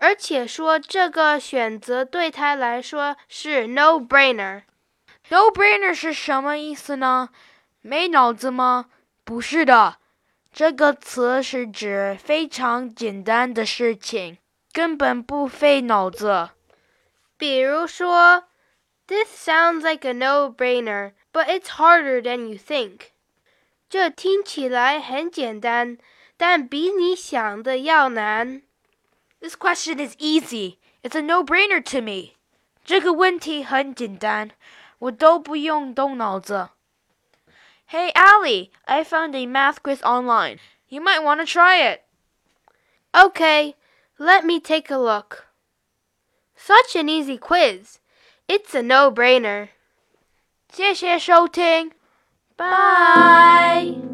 而且说这个选择对他来说是 no-brainer。No-brainer 是什么意思呢？没脑子吗？不是的，这个词是指非常简单的事情，根本不费脑子。比如说，This sounds like a no-brainer, but it's harder than you think。这听起来很简单，但比你想的要难。This question is easy. It's a no-brainer to me. 这个问题很简单，我都不用动脑子。Hey, Allie, I found a math quiz online. You might want to try it. Okay, let me take a look. Such an easy quiz. It's a no-brainer. 谢谢收听，拜。